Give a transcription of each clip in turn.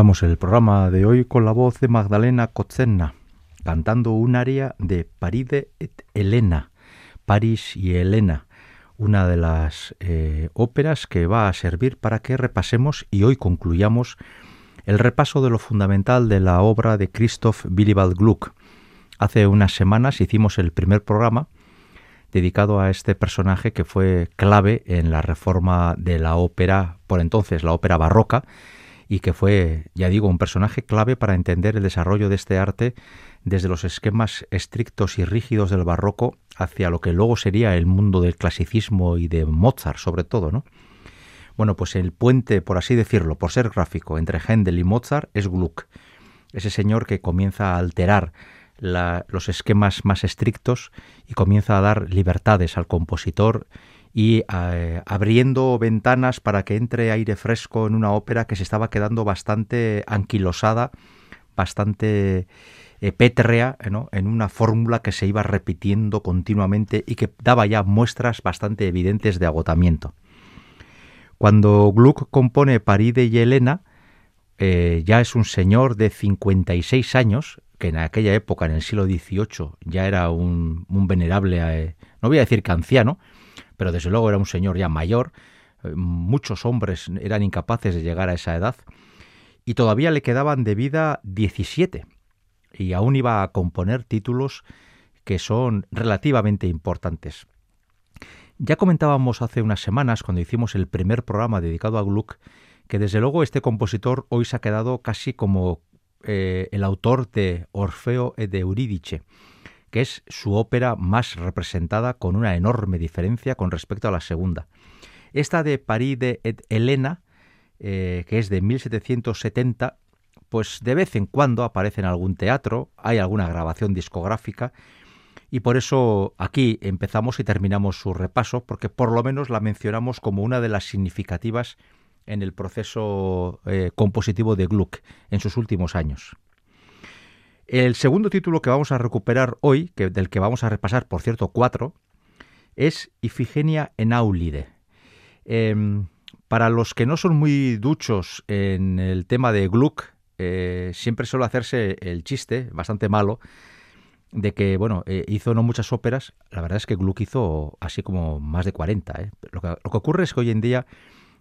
El programa de hoy con la voz de Magdalena Kotzenna, cantando un aria de Paride et Elena, Paris y Elena, una de las eh, óperas que va a servir para que repasemos y hoy concluyamos el repaso de lo fundamental de la obra de Christoph Willibald Gluck. Hace unas semanas hicimos el primer programa dedicado a este personaje que fue clave en la reforma de la ópera, por entonces la ópera barroca, y que fue, ya digo, un personaje clave para entender el desarrollo de este arte desde los esquemas estrictos y rígidos del barroco hacia lo que luego sería el mundo del clasicismo y de Mozart sobre todo, ¿no? Bueno, pues el puente, por así decirlo, por ser gráfico, entre Händel y Mozart es Gluck, ese señor que comienza a alterar los esquemas más estrictos y comienza a dar libertades al compositor y eh, abriendo ventanas para que entre aire fresco en una ópera que se estaba quedando bastante anquilosada, bastante eh, pétrea, en una fórmula que se iba repitiendo continuamente y que daba ya muestras bastante evidentes de agotamiento. Cuando Gluck compone Paride y Helena, eh, ya es un señor de 56 años, que en aquella época, en el siglo XVIII, ya era un, un venerable, no voy a decir que anciano, pero desde luego era un señor ya mayor, eh, muchos hombres eran incapaces de llegar a esa edad, y todavía le quedaban de vida 17, y aún iba a componer títulos que son relativamente importantes. Ya comentábamos hace unas semanas, cuando hicimos el primer programa dedicado a Gluck, que desde luego este compositor hoy se ha quedado casi como eh, el autor de Orfeo e de Eurídice, que es su ópera más representada con una enorme diferencia con respecto a la segunda. Esta de París de Helena, eh, que es de 1770, pues de vez en cuando aparece en algún teatro, hay alguna grabación discográfica, y por eso aquí empezamos y terminamos su repaso, porque por lo menos la mencionamos como una de las significativas en el proceso eh, compositivo de Gluck en sus últimos años. El segundo título que vamos a recuperar hoy, del que vamos a repasar, por cierto, cuatro, es Ifigenia en Aulide. Em, para los que no son muy duchos en el tema de Gluck, eh, siempre suele hacerse el chiste, bastante malo, de que, bueno, eh, hizo no muchas óperas. La verdad es que Gluck hizo así como más de 40. ¿eh? Lo, que, lo que ocurre es que hoy en día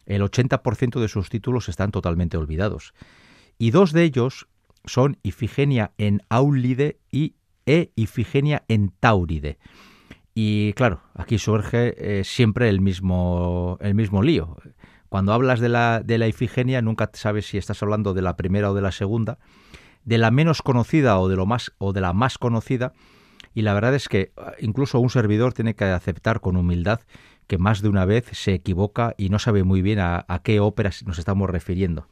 el 80% de sus títulos están totalmente olvidados. Y dos de ellos son Ifigenia en Aulide y e Ifigenia en Tauride. Y claro, aquí surge eh, siempre el mismo, el mismo lío. Cuando hablas de la, de la Ifigenia nunca sabes si estás hablando de la primera o de la segunda, de la menos conocida o de, lo más, o de la más conocida, y la verdad es que ah, incluso un servidor tiene que aceptar con humildad que más de una vez se equivoca y no sabe muy bien a, qué óperas nos estamos refiriendo.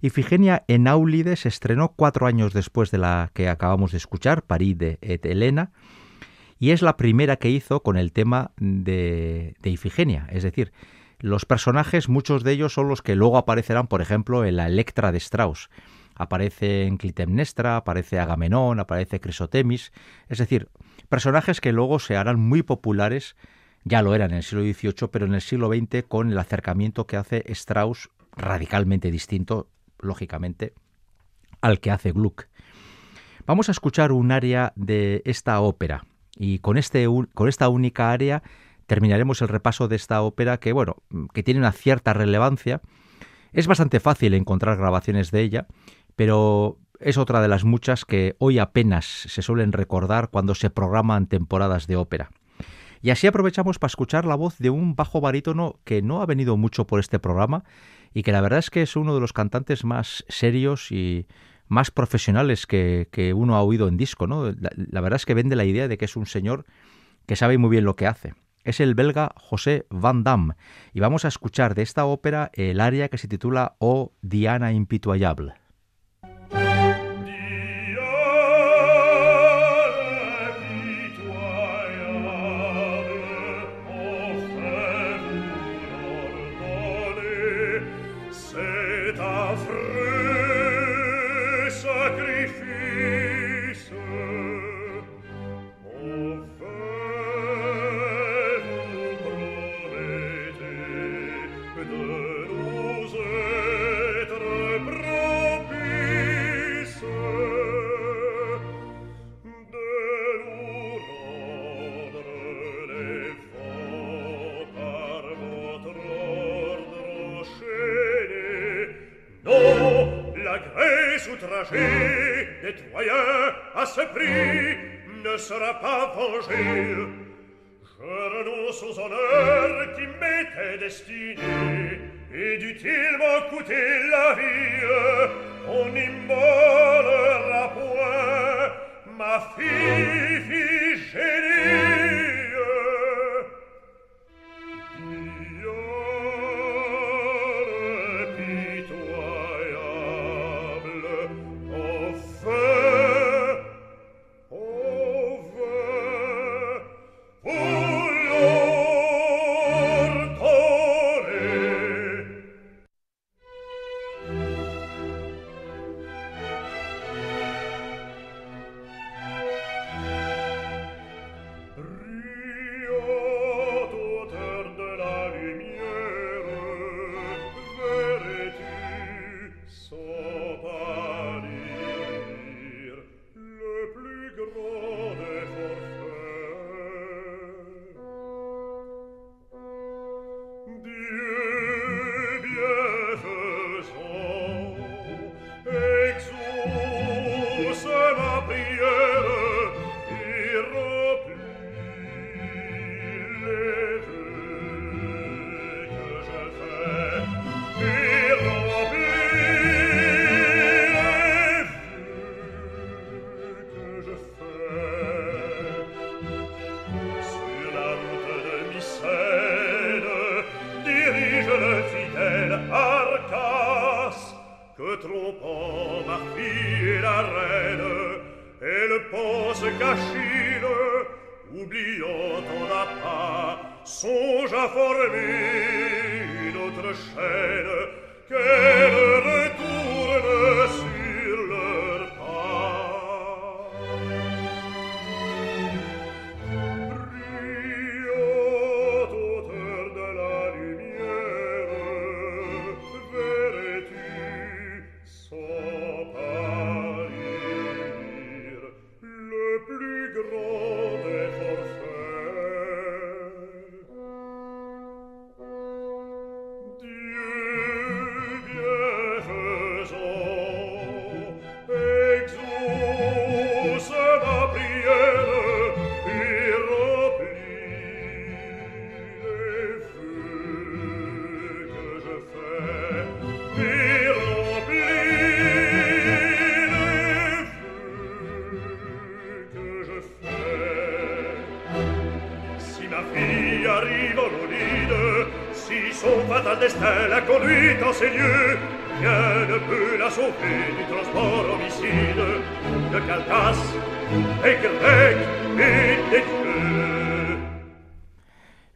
Ifigenia en Aulide se estrenó cuatro años después de la que acabamos de escuchar, Paride et Helena, y es la primera que hizo con el tema de, de Ifigenia, es decir, los personajes, muchos de ellos son los que luego aparecerán, por ejemplo, en la Electra de Strauss. Aparece en Clitemnestra, aparece Agamenón, aparece Crisotemis, es decir, personajes que luego se harán muy populares, ya lo eran en el siglo XVIII, pero en el siglo XX con el acercamiento que hace Strauss radicalmente distinto, lógicamente, al que hace Gluck. Vamos a escuchar un área de esta ópera y con, este, con esta única área terminaremos el repaso de esta ópera que, bueno, que tiene una cierta relevancia. Es bastante fácil encontrar grabaciones de ella, pero es otra de las muchas que hoy apenas se suelen recordar cuando se programan temporadas de ópera. Y así aprovechamos para escuchar la voz de un bajo barítono que no ha venido mucho por este programa y que la verdad es que es uno de los cantantes más serios y más profesionales que, uno ha oído en disco. ¿no? la verdad es que vende la idea de que es un señor que sabe muy bien lo que hace es el belga José Van Damme y vamos a escuchar de esta ópera el aria que se titula O Diana Impitoyable. trajet, nettoyé, assoupri, ne sera pas vengé. Je renonce aux honneurs qui m'étaient destinés, et dût-il m'en coûter la vie, on n'immolera point ma fille.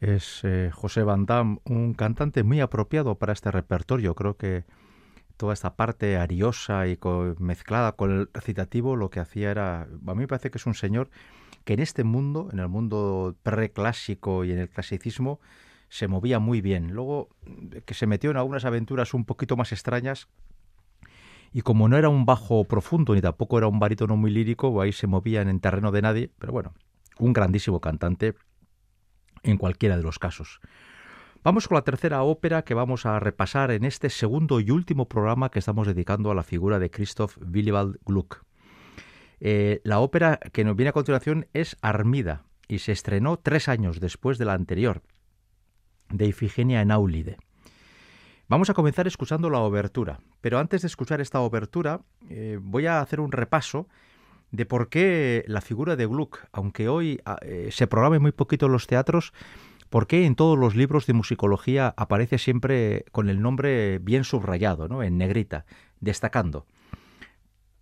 Es eh, José Van Damme, un cantante muy apropiado para este repertorio. Creo que toda esta parte ariosa y mezclada con el recitativo, lo que hacía era, a mí me parece que es un señor que en este mundo, en el mundo preclásico y en el clasicismo, se movía muy bien. Luego que se metió en algunas aventuras un poquito más extrañas y como no era un bajo profundo ni tampoco era un barítono muy lírico, ahí se movían en terreno de nadie, pero bueno, un grandísimo cantante en cualquiera de los casos. Vamos con la tercera ópera que vamos a repasar en este segundo y último programa que estamos dedicando a la figura de Christoph Willibald Gluck. Eh, la ópera que nos viene a continuación es Armida y se estrenó tres años después de la anterior, de Ifigenia en Aulide. Vamos a comenzar escuchando la obertura, pero antes de escuchar esta obertura eh, voy a hacer un repaso de por qué la figura de Gluck, aunque hoy ah, eh, se programe muy poquito en los teatros, ¿Por qué en todos los libros de musicología aparece siempre con el nombre bien subrayado, ¿no? en negrita, destacando?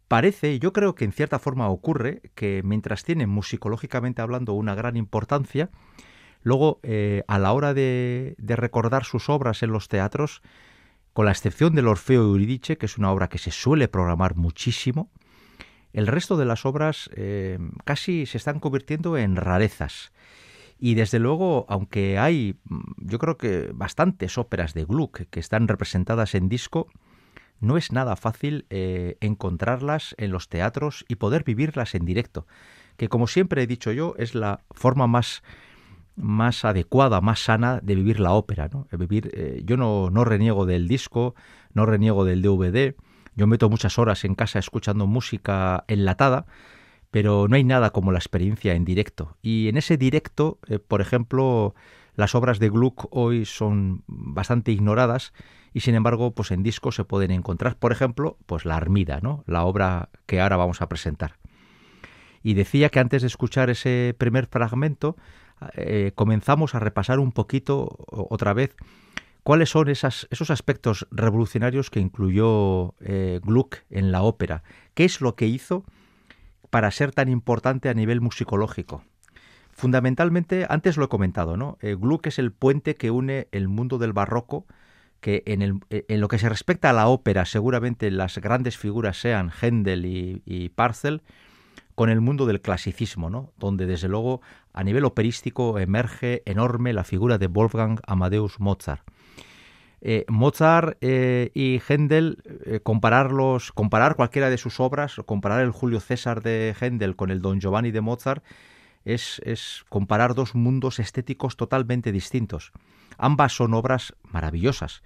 Parece, yo creo que en cierta forma ocurre, que mientras tiene musicológicamente hablando una gran importancia, luego eh, a la hora de, recordar sus obras en los teatros, con la excepción del Orfeo Euridice, que es una obra que se suele programar muchísimo, el resto de las obras eh, casi se están convirtiendo en rarezas. Y desde luego, aunque hay, yo creo que bastantes óperas de Gluck que están representadas en disco, no es nada fácil eh, encontrarlas en los teatros y poder vivirlas en directo, que como siempre he dicho yo, es la forma más, más adecuada, más sana de vivir la ópera. ¿no? Vivir, eh, yo no, no reniego del disco, no reniego del DVD, yo meto muchas horas en casa escuchando música enlatada, pero no hay nada como la experiencia en directo. Y en ese directo, eh, por ejemplo, las obras de Gluck hoy son bastante ignoradas y sin embargo, pues en disco se pueden encontrar, por ejemplo, pues La Armida, ¿no? La obra que ahora vamos a presentar. Y decía que antes de escuchar ese primer fragmento, eh, comenzamos a repasar un poquito otra vez cuáles son esos aspectos revolucionarios que incluyó eh, Gluck en la ópera. ¿Qué es lo que hizo? para ser tan importante a nivel musicológico? Fundamentalmente, antes lo he comentado, ¿no? Eh, Gluck es el puente que une el mundo del barroco, que eh, en, lo que se respecta a la ópera, seguramente las grandes figuras sean Händel y, y Parcel, con el mundo del clasicismo, ¿no? donde desde luego a nivel operístico emerge enorme la figura de Wolfgang Amadeus Mozart. Eh, Mozart eh, y Händel, eh, compararlos, comparar cualquiera de sus obras, comparar el Julio César de Händel con el Don Giovanni de Mozart, es, es comparar dos mundos estéticos totalmente distintos. Ambas son obras maravillosas,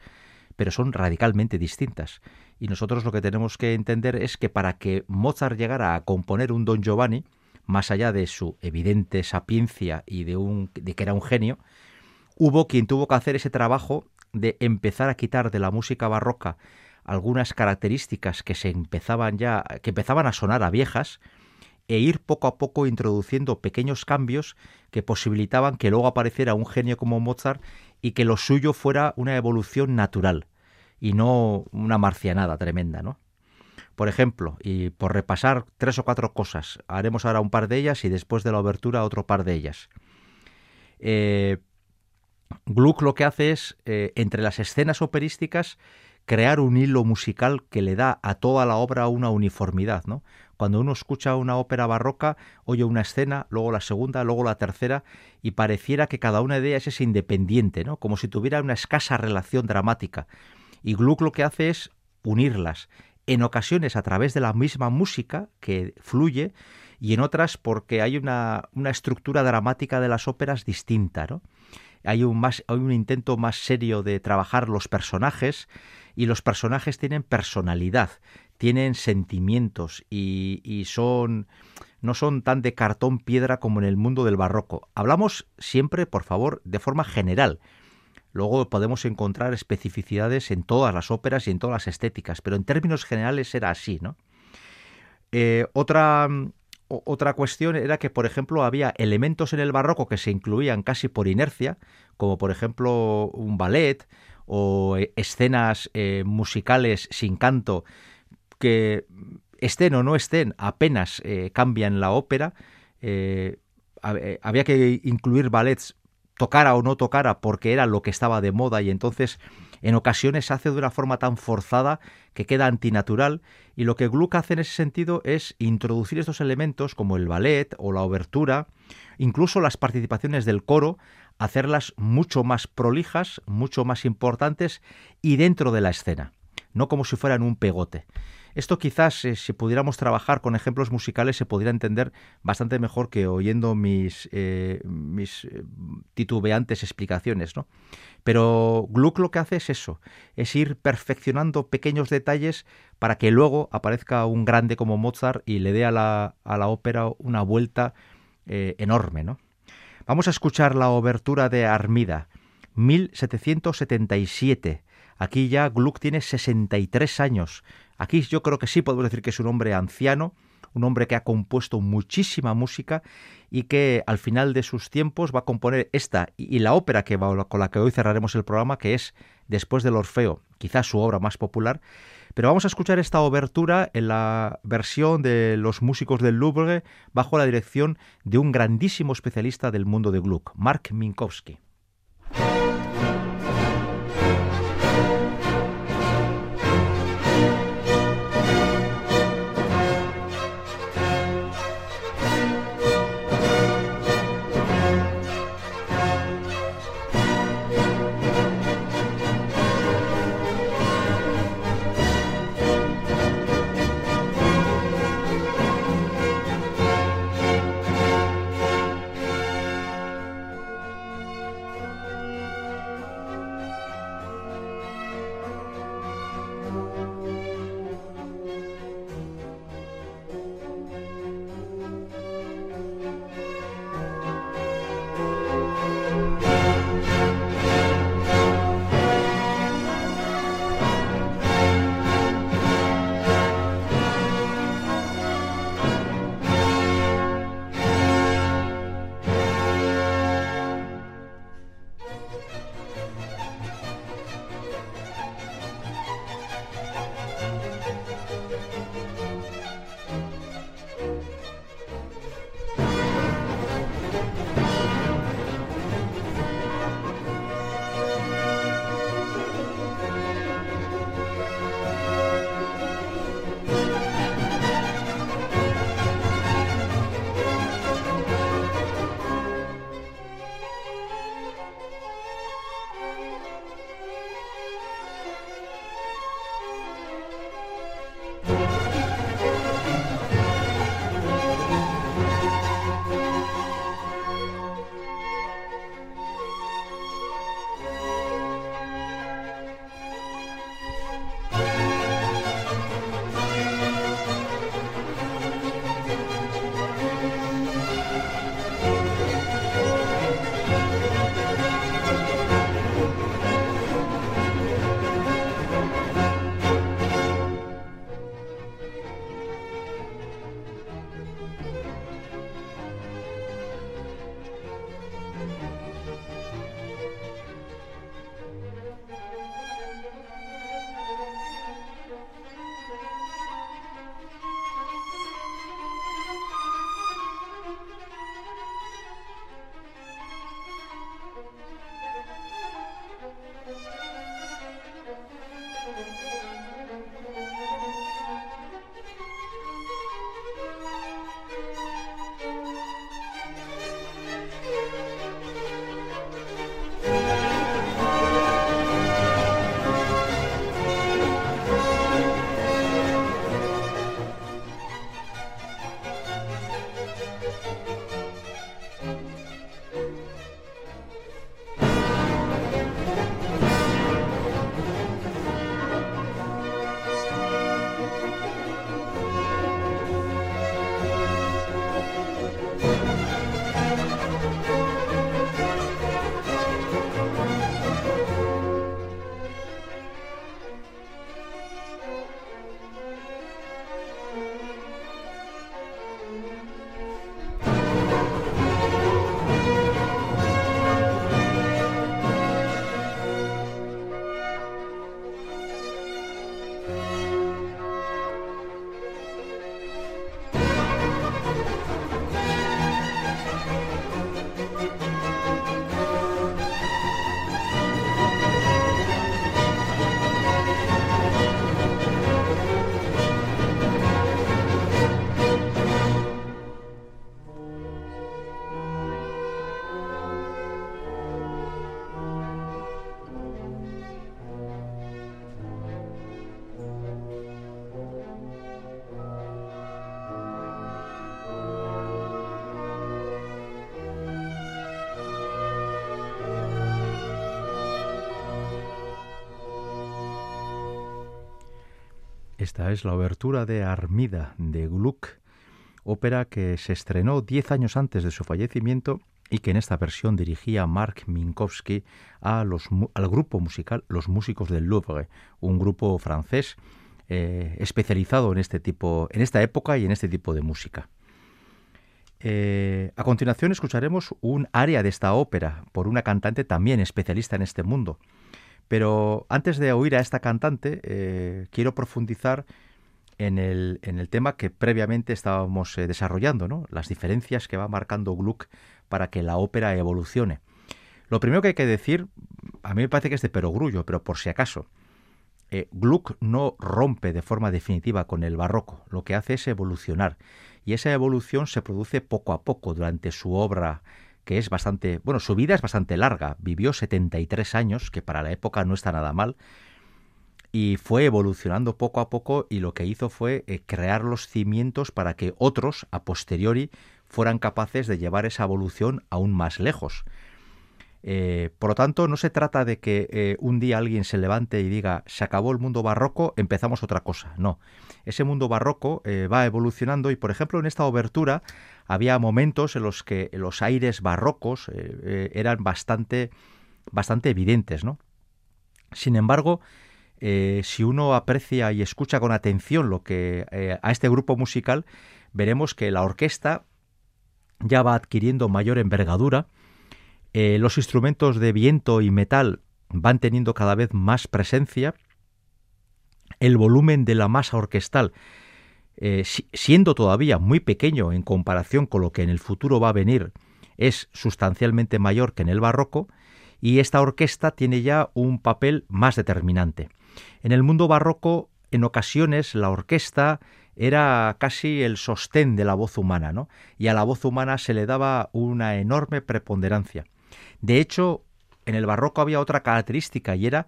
pero son radicalmente distintas. Y nosotros lo que tenemos que entender es que para que Mozart llegara a componer un Don Giovanni, más allá de su evidente sapiencia y de, un, de que era un genio, hubo quien tuvo que hacer ese trabajo de empezar a quitar de la música barroca algunas características que se empezaban ya que empezaban a sonar a viejas e ir poco a poco introduciendo pequeños cambios que posibilitaban que luego apareciera un genio como Mozart y que lo suyo fuera una evolución natural y no una marcianada tremenda, ¿no? Por ejemplo, y por repasar tres o cuatro cosas, haremos ahora un par de ellas y después de la obertura otro par de ellas. Eh, Gluck lo que hace es, eh, entre las escenas operísticas, crear un hilo musical que le da a toda la obra una uniformidad, ¿no? Cuando uno escucha una ópera barroca, oye una escena, luego la segunda, luego la tercera, y pareciera que cada una de ellas es independiente, ¿no? Como si tuviera una escasa relación dramática. Y Gluck lo que hace es unirlas, en ocasiones a través de la misma música que fluye, y en otras porque hay una, una estructura dramática de las óperas distinta, ¿no? Hay un, más, hay un intento más serio de trabajar los personajes y los personajes tienen personalidad, tienen sentimientos y, son no son tan de cartón piedra como en el mundo del barroco. Hablamos siempre, por favor, de forma general. Luego podemos encontrar especificidades en todas las óperas y en todas las estéticas, pero en términos generales era así, ¿no? Eh, otra, otra cuestión era que, por ejemplo, había elementos en el barroco que se incluían casi por inercia, como por ejemplo un ballet o eh, escenas eh, musicales sin canto que estén o no estén apenas eh, cambian la ópera. había que incluir ballets tocara o no tocara porque era lo que estaba de moda y entonces en ocasiones se hace de una forma tan forzada que queda antinatural y lo que Gluck hace en ese sentido es introducir estos elementos como el ballet o la obertura, incluso las participaciones del coro, hacerlas mucho más prolijas, mucho más importantes y dentro de la escena, no como si fueran un pegote. Esto quizás, eh, si pudiéramos trabajar con ejemplos musicales, se podría entender bastante mejor que oyendo mis, eh, mis eh, titubeantes explicaciones. ¿no? Pero Gluck lo que hace es eso, es ir perfeccionando pequeños detalles para que luego aparezca un grande como Mozart y le dé a la, a la ópera una vuelta enorme. ¿no? Vamos a escuchar la obertura de Armida, 1777. Aquí ya Gluck tiene 63 años. Aquí yo creo que sí podemos decir que es un hombre anciano, un hombre que ha compuesto muchísima música y que al final de sus tiempos va a componer esta y la ópera que con la que hoy cerraremos el programa, que es Después del Orfeo, quizás su obra más popular. Pero vamos a escuchar esta obertura en la versión de los músicos del Louvre bajo la dirección de un grandísimo especialista del mundo de Gluck, Mark Minkowski. Esta es la obertura de Armida de Gluck, ópera que se estrenó diez años antes de su fallecimiento y que en esta versión dirigía Mark Minkowski a los, al grupo musical Los Músicos del Louvre, un grupo francés eh, especializado en este tipo, en esta época y en este tipo de música. Eh, a continuación escucharemos un aria de esta ópera por una cantante también especialista en este mundo. Pero antes de oír a esta cantante, eh, quiero profundizar en el, en el, tema que previamente estábamos eh, desarrollando, ¿no? las diferencias que va marcando Gluck para que la ópera evolucione. Lo primero que hay que decir, a mí me parece que es de perogrullo, pero por si acaso, eh, Gluck no rompe de forma definitiva con el barroco, lo que hace es evolucionar, y esa evolución se produce poco a poco durante su obra que es bastante, bueno, su vida es bastante larga, vivió 73 años, que para la época no está nada mal, y fue evolucionando poco a poco y lo que hizo fue eh, crear los cimientos para que otros, a posteriori, fueran capaces de llevar esa evolución aún más lejos. Eh, por lo tanto, no se trata de que eh, un día alguien se levante y diga se acabó el mundo barroco, empezamos otra cosa. No, ese mundo barroco va evolucionando y, por ejemplo, en esta obertura había momentos en los que los aires barrocos eh, eh, eran bastante, bastante evidentes, ¿no? Sin embargo, eh, si uno aprecia y escucha con atención lo que a este grupo musical, veremos que la orquesta ya va adquiriendo mayor envergadura, los instrumentos de viento y metal van teniendo cada vez más presencia, el volumen de la masa orquestal eh, siendo todavía muy pequeño en comparación con lo que en el futuro va a venir, es sustancialmente mayor que en el barroco, y esta orquesta tiene ya un papel más determinante. En el mundo barroco, en ocasiones, la orquesta era casi el sostén de la voz humana, ¿no? Y a la voz humana se le daba una enorme preponderancia. De hecho, en el barroco había otra característica y era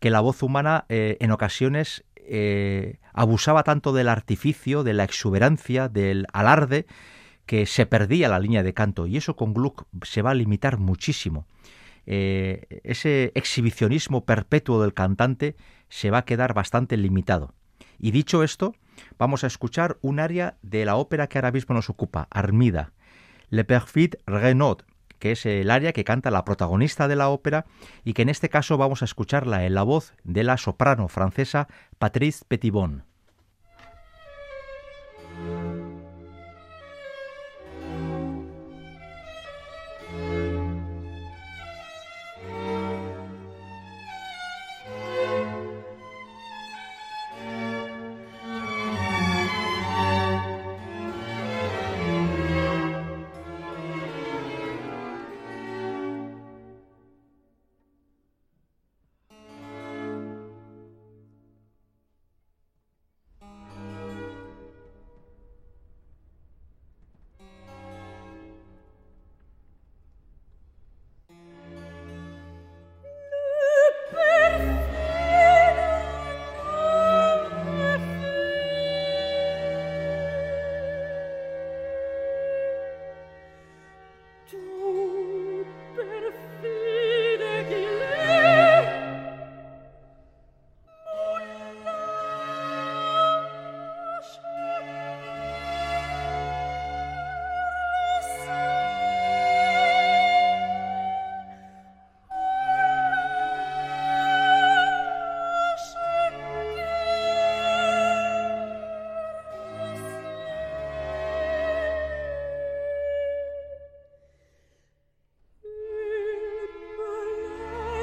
que la voz humana eh, en ocasiones eh, abusaba tanto del artificio, de la exuberancia, del alarde, que se perdía la línea de canto. Y eso con Gluck se va a limitar muchísimo. Eh, ese exhibicionismo perpetuo del cantante se va a quedar bastante limitado. Y dicho esto, vamos a escuchar un aria de la ópera que ahora mismo nos ocupa, Armida, Le Perfid Renaud, que es el área que canta la protagonista de la ópera y que en este caso vamos a escucharla en la voz de la soprano francesa Patrice Petitbon.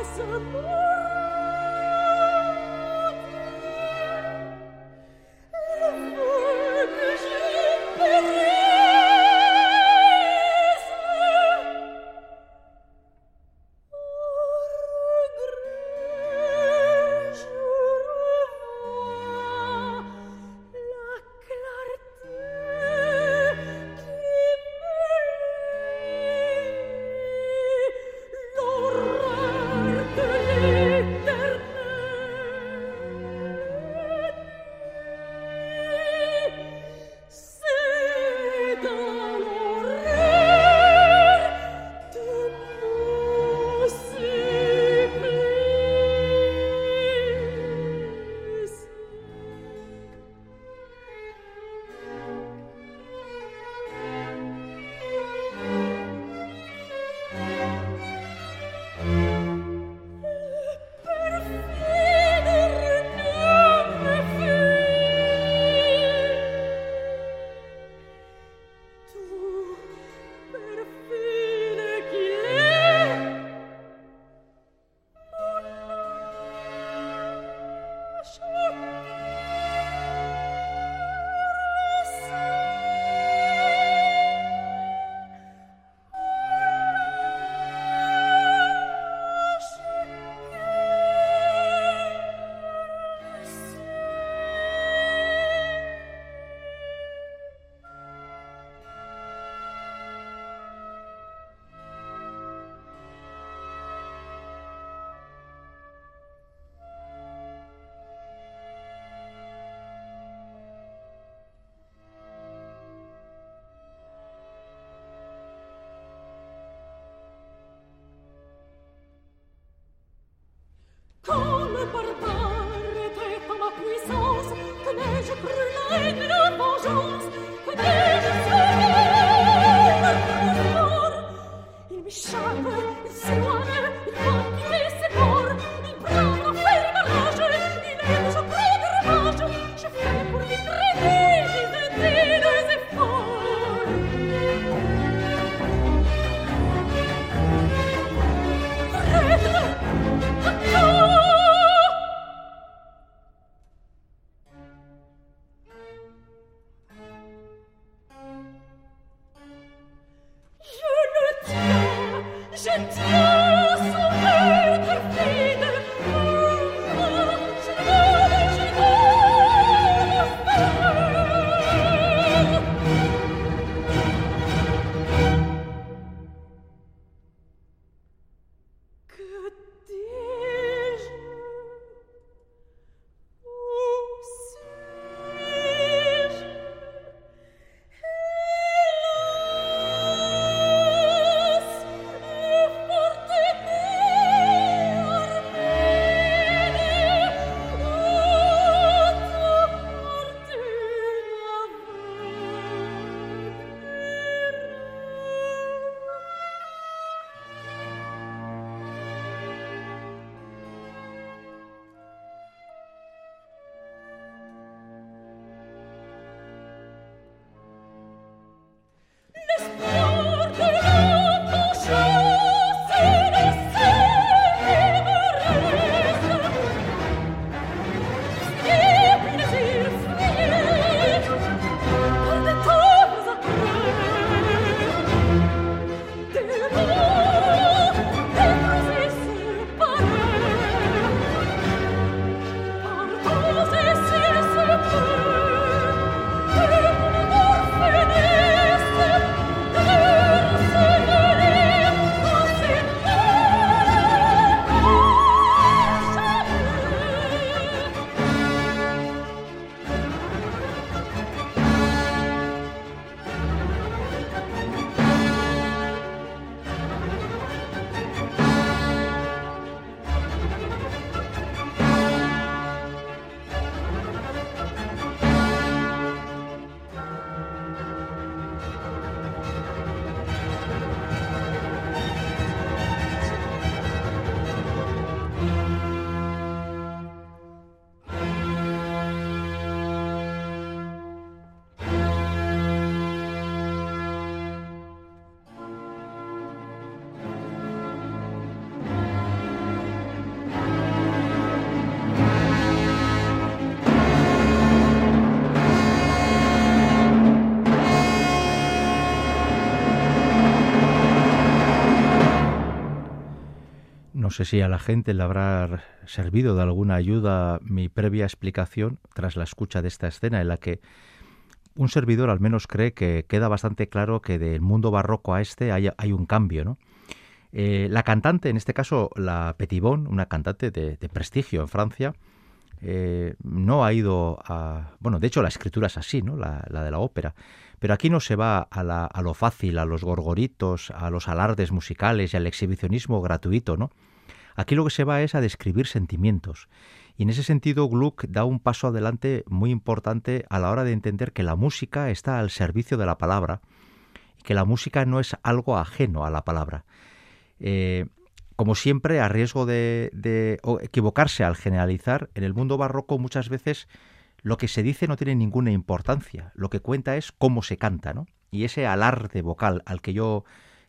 Yes, amor. No sé si a la gente le habrá servido de alguna ayuda mi previa explicación tras la escucha de esta escena en la que un servidor al menos cree que queda bastante claro que del mundo barroco a este hay, un cambio, ¿no? Eh, la cantante, en este caso la Petibón, una cantante de, prestigio en Francia, eh, no ha ido a... Bueno, de hecho la escritura es así, ¿no? La, de la ópera. Pero aquí no se va a, lo fácil, a los gorgoritos, a los alardes musicales y al exhibicionismo gratuito, ¿no? Aquí lo que se va es a describir sentimientos. Y en ese sentido, Gluck da un paso adelante muy importante a la hora de entender que la música está al servicio de la palabra y que la música no es algo ajeno a la palabra. Eh, como siempre, a riesgo de, de equivocarse al generalizar, en el mundo barroco muchas veces lo que se dice no tiene ninguna importancia. Lo que cuenta es cómo se canta, ¿no? Y ese alarde vocal al que yo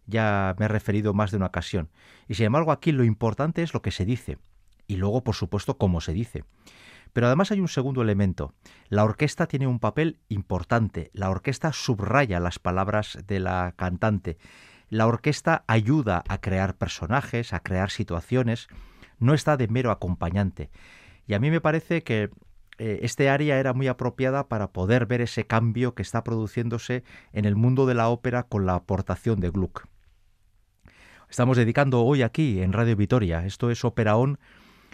ya me he referido más de una ocasión. Y sin embargo aquí lo importante es lo que se dice y luego por supuesto cómo se dice. Pero además hay un segundo elemento. La orquesta tiene un papel importante. La orquesta subraya las palabras de la cantante. La orquesta ayuda a crear personajes, a crear situaciones. No está de mero acompañante. Y a mí me parece que eh, este área era muy apropiada para poder ver ese cambio que está produciéndose en el mundo de la ópera con la aportación de Gluck. Estamos dedicando hoy aquí en Radio Vitoria. Esto es Opera On.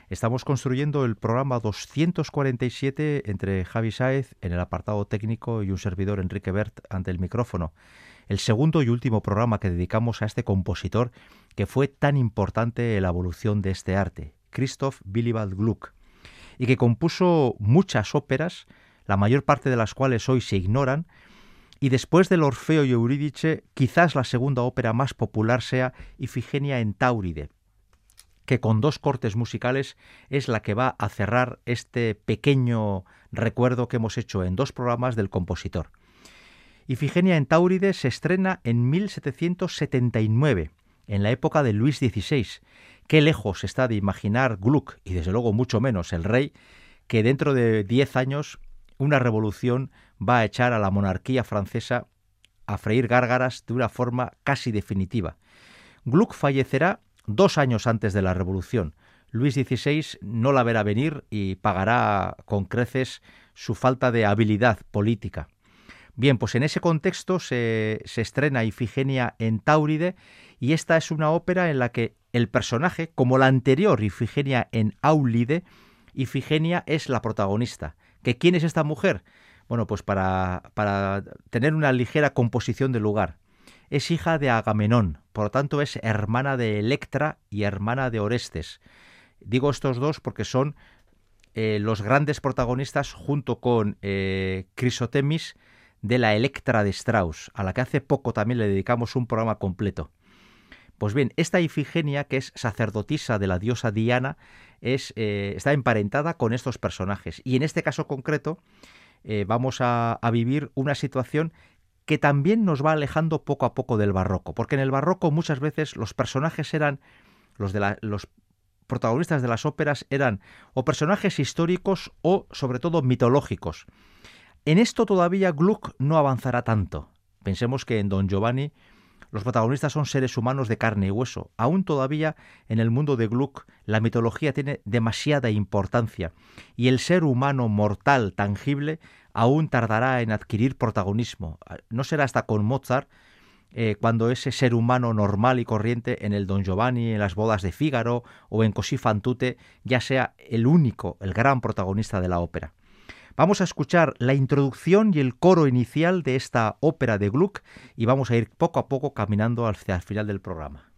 Estamos construyendo el programa 247 entre Javi Sáez en el apartado técnico y un servidor Enrique Bert ante el micrófono. El segundo y último programa que dedicamos a este compositor que fue tan importante en la evolución de este arte, Christoph Willibald Gluck, y que compuso muchas óperas la mayor parte de las cuales hoy se ignoran, y después del Orfeo y Eurídice, quizás la segunda ópera más popular sea Ifigenia en Tauride, que con dos cortes musicales es la que va a cerrar este pequeño recuerdo que hemos hecho en dos programas del compositor. Ifigenia en Tauride se estrena en 1779, en la época de Luis XVI. Qué lejos está de imaginar Gluck, y desde luego mucho menos el rey, que dentro de diez años una revolución va a echar a la monarquía francesa a freír gárgaras de una forma casi definitiva. Gluck fallecerá dos años antes de la revolución. Luis XVI no la verá venir y pagará con creces su falta de habilidad política. Bien, pues en ese contexto se, se, estrena Ifigenia en Tauride y esta es una ópera en la que el personaje, como la anterior Ifigenia en Aulide, Ifigenia es la protagonista. ¿Que quién es esta mujer? Bueno, pues para, para tener una ligera composición de lugar. Es hija de Agamenón, por lo tanto es hermana de Electra y hermana de Orestes. Digo estos dos porque son eh, los grandes protagonistas junto con eh, Crisotemis de la Electra de Strauss, a la que hace poco también le dedicamos un programa completo. Pues bien, esta Ifigenia, que es sacerdotisa de la diosa Diana, es, eh, está emparentada con estos personajes. Y en este caso concreto eh, vamos a, vivir una situación que también nos va alejando poco a poco del barroco, porque en el barroco muchas veces los personajes eran los de la, los protagonistas de las óperas eran o personajes históricos o sobre todo mitológicos. En esto todavía Gluck no avanzará tanto. Pensemos que en Don Giovanni los protagonistas son seres humanos de carne y hueso. Aún todavía en el mundo de Gluck la mitología tiene demasiada importancia y el ser humano mortal tangible aún tardará en adquirir protagonismo. No será hasta con Mozart eh, cuando ese ser humano normal y corriente en el Don Giovanni, en las bodas de Fígaro o en Così fan tutte ya sea el único, el gran protagonista de la ópera. Vamos a escuchar la introducción y el coro inicial de esta ópera de Gluck y vamos a ir poco a poco caminando hacia el final del programa.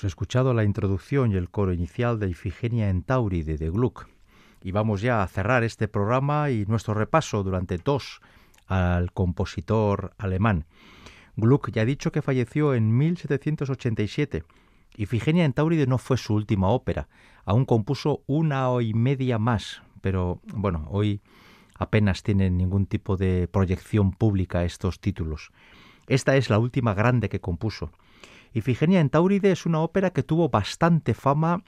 Hemos escuchado la introducción y el coro inicial de Ifigenia en Tauride de Gluck. Y vamos ya a cerrar este programa y nuestro repaso durante dos al compositor alemán. Gluck ya ha dicho que falleció en 1787. Ifigenia en Tauride no fue su última ópera. Aún compuso una y media más, pero bueno, hoy apenas tienen ningún tipo de proyección pública estos títulos. Esta es la última grande que compuso. Ifigenia en Tauride es una ópera que tuvo bastante fama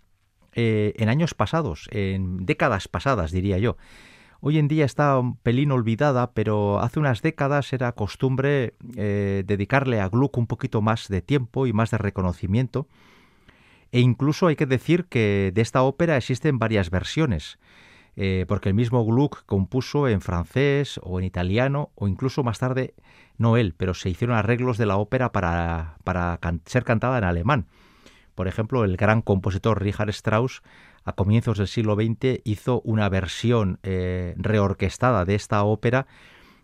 eh, en años pasados, en décadas pasadas, diría yo. Hoy en día está un pelín olvidada, pero hace unas décadas era costumbre eh, dedicarle a Gluck un poquito más de tiempo y más de reconocimiento. E incluso hay que decir que de esta ópera existen varias versiones. Eh, porque el mismo Gluck compuso en francés o en italiano o incluso más tarde, no él, pero se hicieron arreglos de la ópera para, ser cantada en alemán. Por ejemplo, el gran compositor Richard Strauss a comienzos del siglo XX hizo una versión eh, reorquestada de esta ópera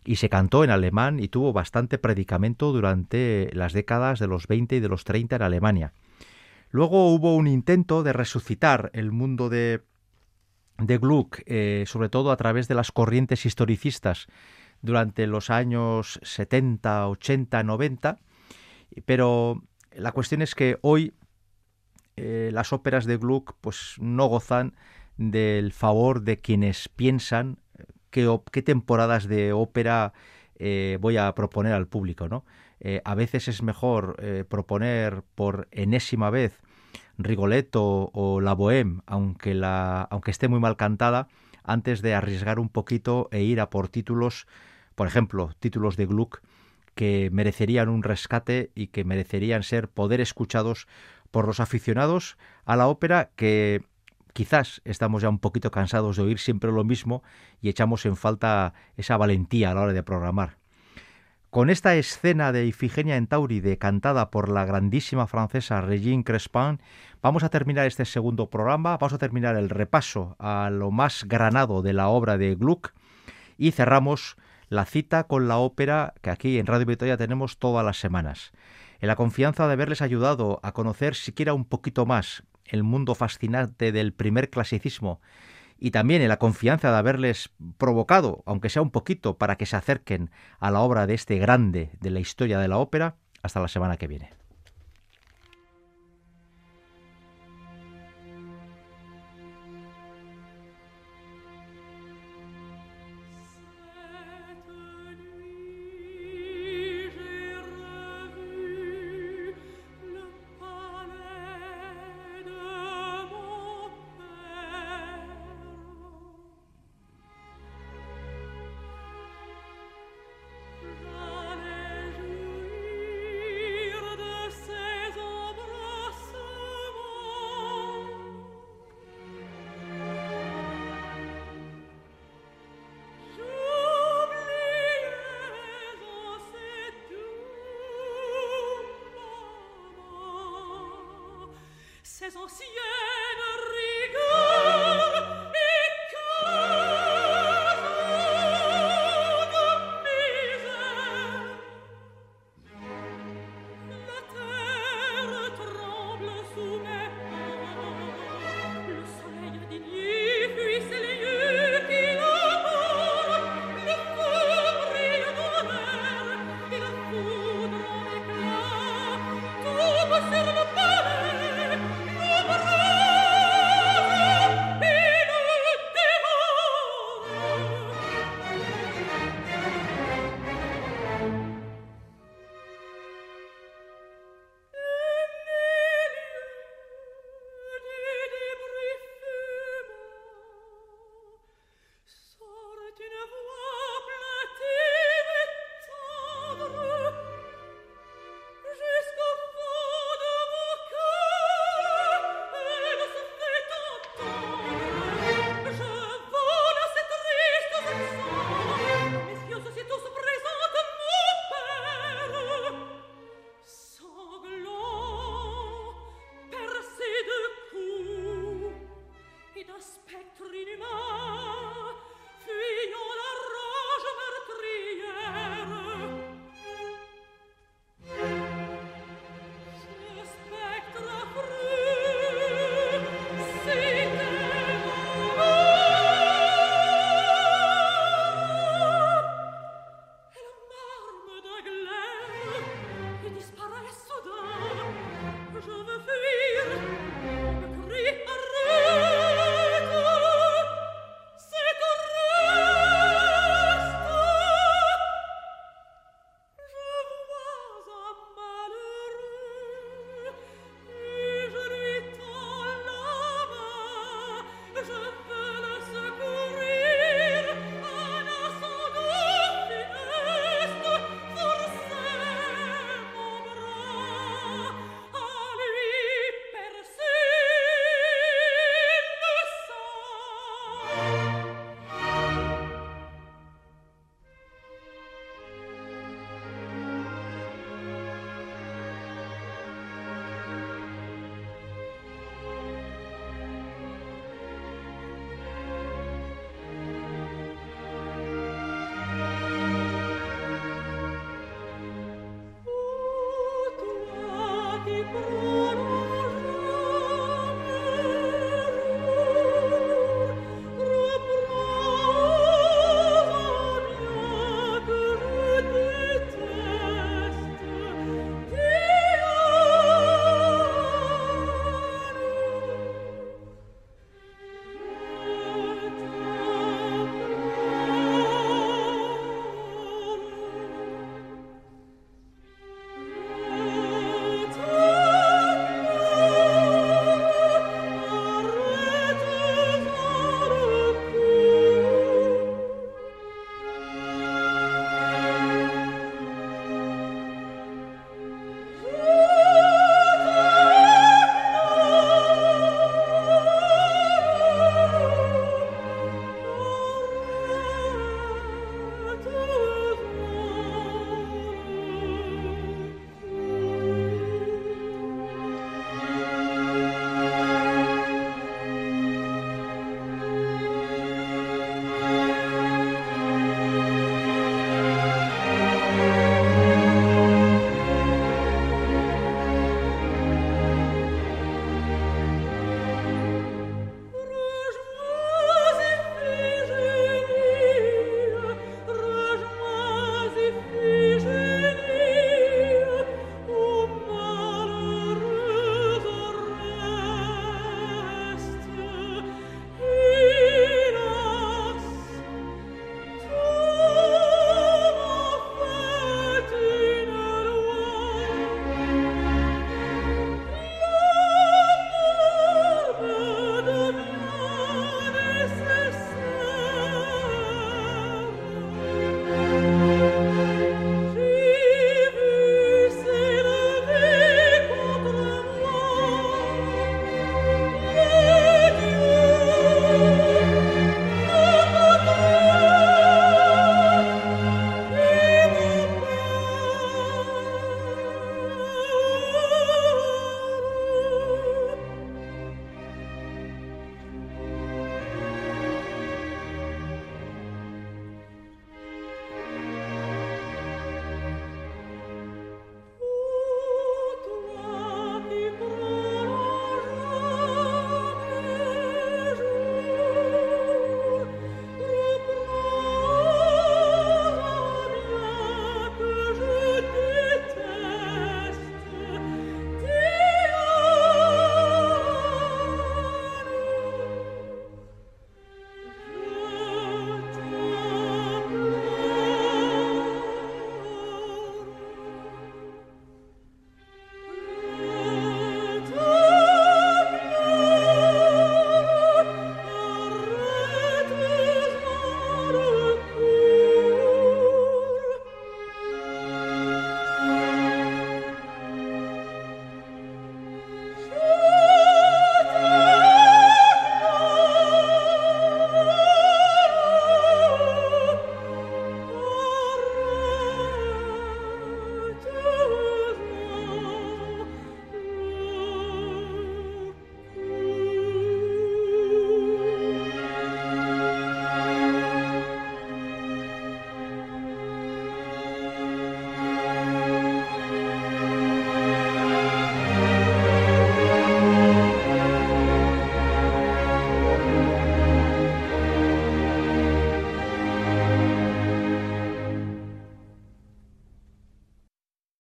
y se cantó en alemán y tuvo bastante predicamento durante las décadas de los 20 y de los 30 en Alemania. Luego hubo un intento de resucitar el mundo de, de Gluck, eh, sobre todo a través de las corrientes historicistas durante los años 70, 80, 90, pero la cuestión es que hoy eh, las óperas de Gluck pues no gozan del favor de quienes piensan qué, qué temporadas de ópera eh, voy a proponer al público, ¿no? a veces es mejor proponer por enésima vez Rigoletto o La Bohème, aunque, la, aunque esté muy mal cantada, antes de arriesgar un poquito e ir a por títulos, por ejemplo, títulos de Gluck, que merecerían un rescate y que merecerían ser poder escuchados por los aficionados a la ópera que quizás estamos ya un poquito cansados de oír siempre lo mismo y echamos en falta esa valentía a la hora de programar. Con esta escena de Ifigenia en Tauride cantada por la grandísima francesa Regine Crespin, vamos a terminar este segundo programa, vamos a terminar el repaso a lo más granado de la obra de Gluck y cerramos la cita con la ópera que aquí en Radio Victoria tenemos todas las semanas. En la confianza de haberles ayudado a conocer siquiera un poquito más el mundo fascinante del primer clasicismo y también en la confianza de haberles provocado, aunque sea un poquito, para que se acerquen a la obra de este grande de la historia de la ópera, hasta la semana que viene.